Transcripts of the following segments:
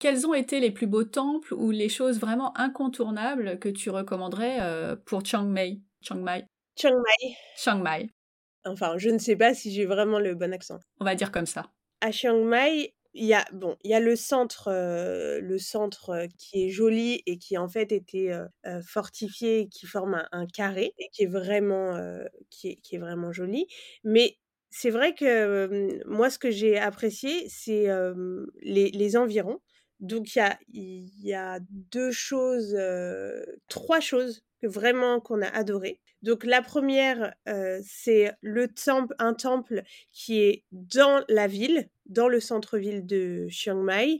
Quels ont été les plus beaux temples ou les choses vraiment incontournables que tu recommanderais euh, pour Chiang Mai? Chiang Mai. Chiang Mai. Chiang Mai. Enfin, je ne sais pas si j'ai vraiment le bon accent. On va dire comme ça. À Chiang Mai, il y a bon, il y a le centre, euh, le centre euh, qui est joli et qui en fait était euh, fortifié, qui forme un, carré et qui est vraiment, qui est, qui est vraiment joli. Mais c'est vrai que moi, ce que j'ai apprécié, c'est les, les, environs. Donc il y a, il y a deux choses, trois choses que vraiment qu'on a adoré. Donc la première, c'est le temple, un temple qui est dans la ville, dans le centre-ville de Chiang Mai,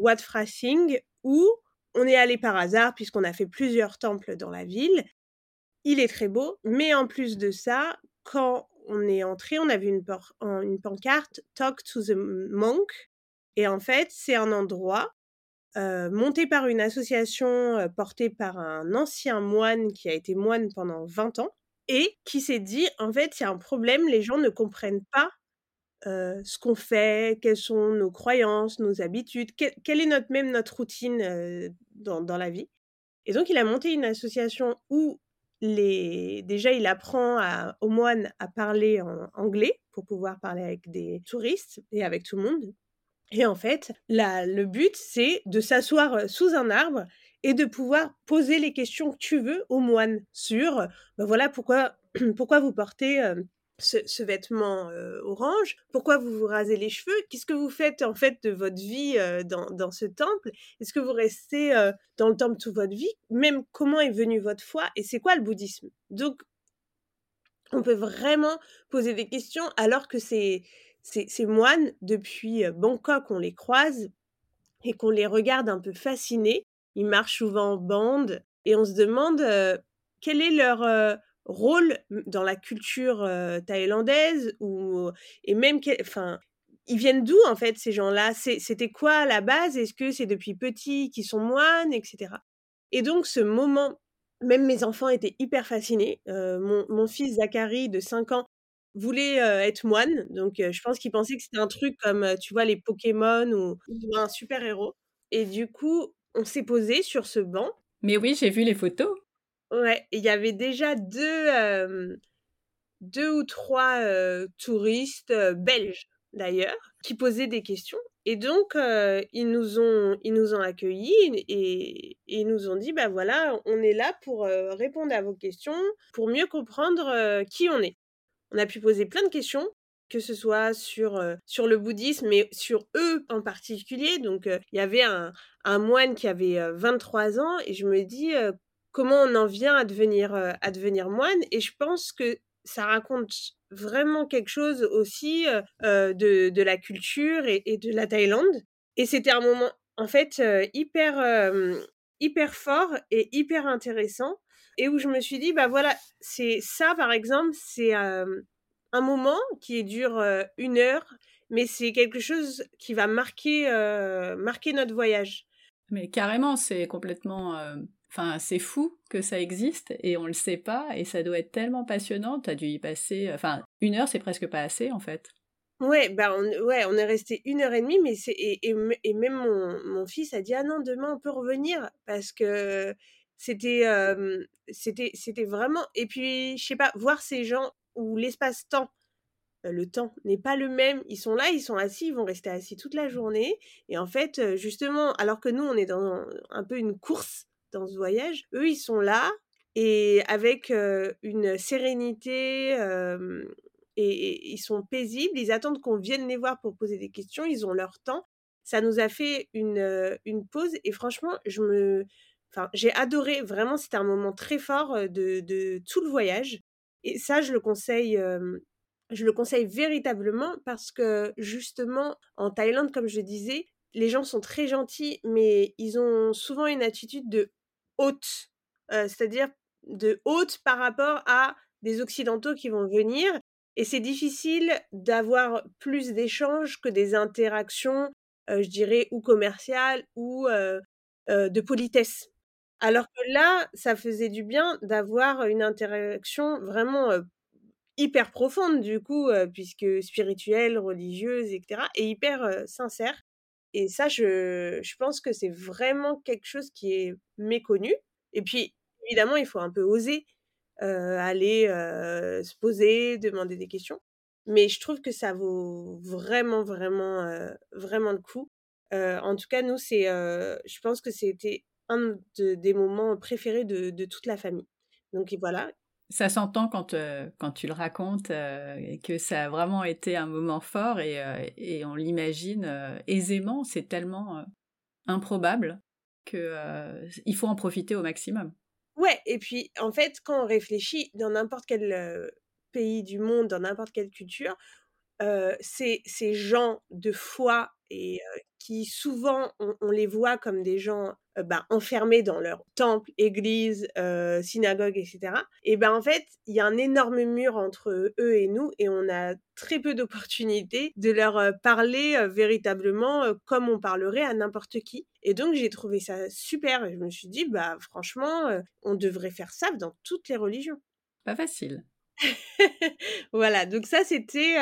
Wat Phra Sing, où on est allé par hasard puisqu'on a fait plusieurs temples dans la ville. Il est très beau, mais en plus de ça, quand on est entré, on a vu une, une pancarte Talk to the Monk. Et en fait, c'est un endroit monté par une association portée par un ancien moine qui a été moine pendant 20 ans et qui s'est dit en fait il y a un problème, les gens ne comprennent pas ce qu'on fait, quelles sont nos croyances, nos habitudes, quelle est même notre routine dans, la vie. Et donc il a monté une association où déjà il apprend à, aux moines à parler en anglais pour pouvoir parler avec des touristes et avec tout le monde. Et en fait, le but, c'est de s'asseoir sous un arbre et de pouvoir poser les questions que tu veux aux moines sur, ben voilà, pourquoi, pourquoi vous portez ce, vêtement orange, pourquoi vous vous rasez les cheveux, qu'est-ce que vous faites en fait de votre vie dans, dans, ce temple, est-ce que vous restez dans le temple toute votre vie, même comment est venue votre foi? Et c'est quoi le bouddhisme? Donc, on peut vraiment poser des questions alors que c'est ces, moines, depuis Bangkok, on les croise et qu'on les regarde un peu fascinés. Ils marchent souvent en bande et on se demande quel est leur rôle dans la culture thaïlandaise ou et même enfin ils viennent d'où en fait ces gens-là? C'était quoi à la base? Est-ce que c'est depuis petit qu'ils sont moines, etc. Et donc ce moment, même mes enfants étaient hyper fascinés. mon, mon, fils Zachary de 5 ans voulait être moine. Donc, je pense qu'il pensait que c'était un truc comme, tu vois, les Pokémon ou, un super-héros. Et du coup, on s'est posé sur ce banc. Mais oui, j'ai vu les photos. Ouais, il y avait déjà deux, deux ou trois touristes belges, d'ailleurs, qui posaient des questions. Et donc, ils, nous ont, ils nous ont accueillis et, et, ils nous ont dit, bah voilà, on est là pour répondre à vos questions, pour mieux comprendre qui on est on a pu poser plein de questions que ce soit sur, sur le bouddhisme, mais sur eux en particulier. Donc, il y avait un, moine qui avait 23 ans, et je me dis, comment on en vient à devenir, à devenir moine? Et je pense que ça raconte vraiment quelque chose aussi de, la culture et, et, de la Thaïlande. Et c'était un moment, en fait, hyper, hyper fort et hyper intéressant et où je me suis dit, bah voilà, c'est ça par exemple, c'est un moment qui dure une heure, mais c'est quelque chose qui va marquer, marquer notre voyage. Mais carrément, c'est complètement. Enfin, c'est fou que ça existe et on le sait pas et ça doit être tellement passionnant. T'as dû y passer. Enfin, une heure, c'est presque pas assez en fait. Ouais, bah on, ouais, on est resté une heure et demie, mais c'est et, et, même mon, mon, fils a dit ah non demain on peut revenir parce que c'était, c'était, vraiment. Et puis, je sais pas, voir ces gens où l'espace-temps, le temps n'est pas le même. Ils sont là, ils sont assis, ils vont rester assis toute la journée. Et en fait, justement, alors que nous, on est dans un, peu une course dans ce voyage, eux, ils sont là et avec une sérénité. et, ils sont paisibles, ils attendent qu'on vienne les voir pour poser des questions, ils ont leur temps. Ça nous a fait une, une pause et franchement, je me, Enfin, j'ai adoré, vraiment, c'était un moment très fort de, tout le voyage. Et ça, je le conseille, je le conseille véritablement parce que justement, en Thaïlande, comme je disais, les gens sont très gentils, mais ils ont souvent une attitude de haute, c'est-à-dire de haute par rapport à des Occidentaux qui vont venir. Et c'est difficile d'avoir plus d'échanges que des interactions, je dirais, ou commerciales ou de politesse. Alors que là, ça faisait du bien d'avoir une interaction vraiment hyper profonde, du coup, puisque spirituelle, religieuse, etc., et hyper sincère. Et ça, je, je pense que c'est vraiment quelque chose qui est méconnu. Et puis, évidemment, il faut un peu oser aller se poser, demander des questions. Mais je trouve que ça vaut vraiment, vraiment, vraiment le coup. en tout cas, nous, c'est, je pense que c'était un des moments préférés de, de, toute la famille. Donc voilà, ça s'entend quand, quand tu le racontes que ça a vraiment été un moment fort et, et on l'imagine aisément. C'est tellement improbable qu'il faut en profiter au maximum. Ouais, et puis en fait, quand on réfléchit dans n'importe quel pays du monde, dans n'importe quelle culture, ces, ces gens de foi et qui souvent on, les voit comme des gens bah, enfermés dans leur temple, église, synagogue, etc. Et ben en fait, il y a un énorme mur entre eux et nous et on a très peu d'opportunités de leur parler véritablement comme on parlerait à n'importe qui. Et donc j'ai trouvé ça super et je me suis dit bah franchement, on devrait faire ça dans toutes les religions. Pas facile. voilà, donc ça c'était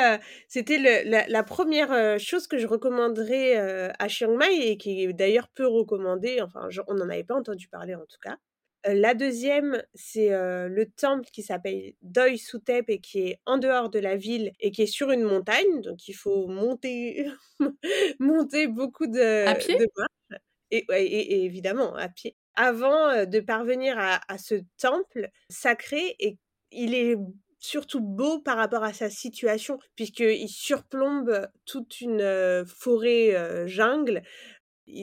c'était la, première chose que je recommanderais à Chiang Mai et qui est d'ailleurs peu recommandée, enfin on n'en avait pas entendu parler en tout cas. la deuxième, c'est le temple qui s'appelle Doi Sutep et qui est en dehors de la ville et qui est sur une montagne, donc il faut monter monter beaucoup de, marches et, et, évidemment à pied avant de parvenir à, à ce temple sacré et il est surtout beau par rapport à sa situation, puisqu'il surplombe toute une forêt jungle.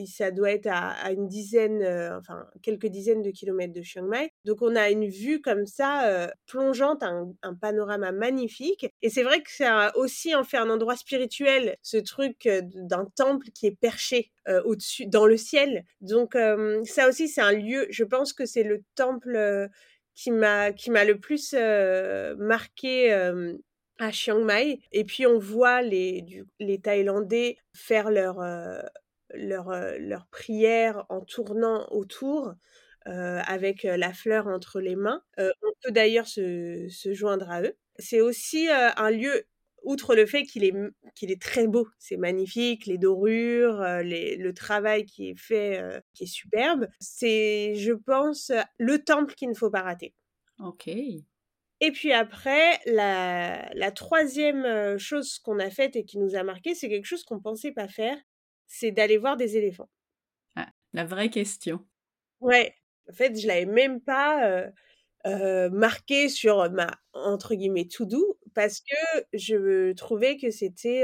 ça doit être à, une dizaine, enfin quelques dizaines de kilomètres de Chiang Mai. Donc on a une vue comme ça, plongeante, un, panorama magnifique. Et c'est vrai que ça a aussi en fait un endroit spirituel, ce truc d'un temple qui est perché au-dessus, dans le ciel. Donc ça aussi c'est un lieu, je pense que c'est le temple qui m'a qui m'a le plus marqué à Chiang Mai. Et puis on voit les, les Thaïlandais faire leur, prière en tournant autour. avec la fleur entre les mains. on peut d'ailleurs se, se, joindre à eux. C'est aussi un lieu outre le fait qu'il est, qu'il est très beau, c'est magnifique, les dorures, le travail qui est fait, qui est superbe, c'est, je pense, le temple qu'il ne faut pas rater. Ok. Et puis après, la, la troisième chose qu'on a faite et qui nous a marqué, c'est quelque chose qu'on ne pensait pas faire, c'est d'aller voir des éléphants. Ah, la vraie question. Ouais, en fait, je l'avais même pas marqué sur ma entre guillemets tout doux parce que je trouvais que c'était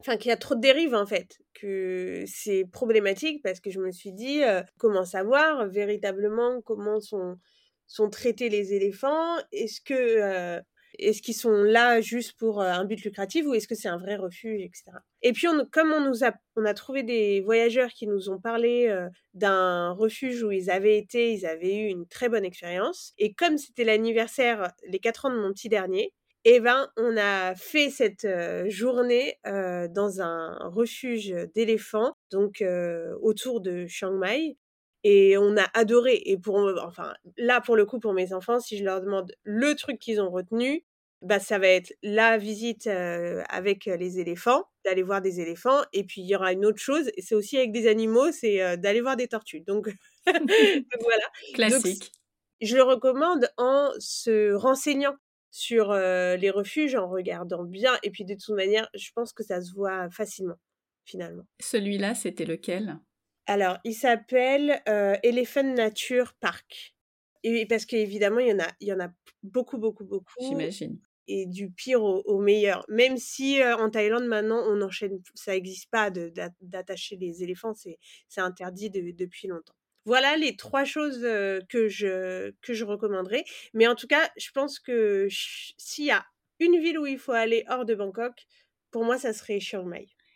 enfin qu'il y a trop de dérives en fait que c'est problématique parce que je me suis dit comment savoir véritablement comment sont sont traités les éléphants? Est-ce que est-ce qu'ils sont là juste pour un but lucratif ou est-ce que c'est un vrai refuge, etc. Et puis, comme on nous a, on a trouvé des voyageurs qui nous ont parlé d'un refuge où ils avaient été, ils avaient eu une très bonne expérience. Et comme c'était l'anniversaire, les 4 ans de mon petit dernier, eh ben, on a fait cette journée dans un refuge d'éléphants, donc autour de Chiang Mai, et on a adoré. Et pour, enfin, là, pour le coup, pour mes enfants, si je leur demande le truc qu'ils ont retenu, bah, ça va être la visite avec les éléphants, d'aller voir des éléphants. Et puis, il y aura une autre chose, et c'est aussi avec des animaux, c'est d'aller voir des tortues. Donc, voilà. Classique. je le recommande en se renseignant sur les refuges, en regardant bien. Et puis, de toute manière, je pense que ça se voit facilement, finalement. Celui-là, c'était lequel? Alors, il s'appelle Elephant Nature Park. Et parce qu'évidemment, il y en a, il y en a beaucoup, beaucoup, beaucoup. J'imagine. Et du pire au, meilleur. Même si en Thaïlande, maintenant, on enchaîne, ça n'existe pas d'attacher les éléphants, c'est interdit depuis longtemps. Voilà les trois choses que je, que je recommanderais. Mais en tout cas, je pense que s'il y a une ville où il faut aller hors de Bangkok, pour moi, ça serait Chiang Mai.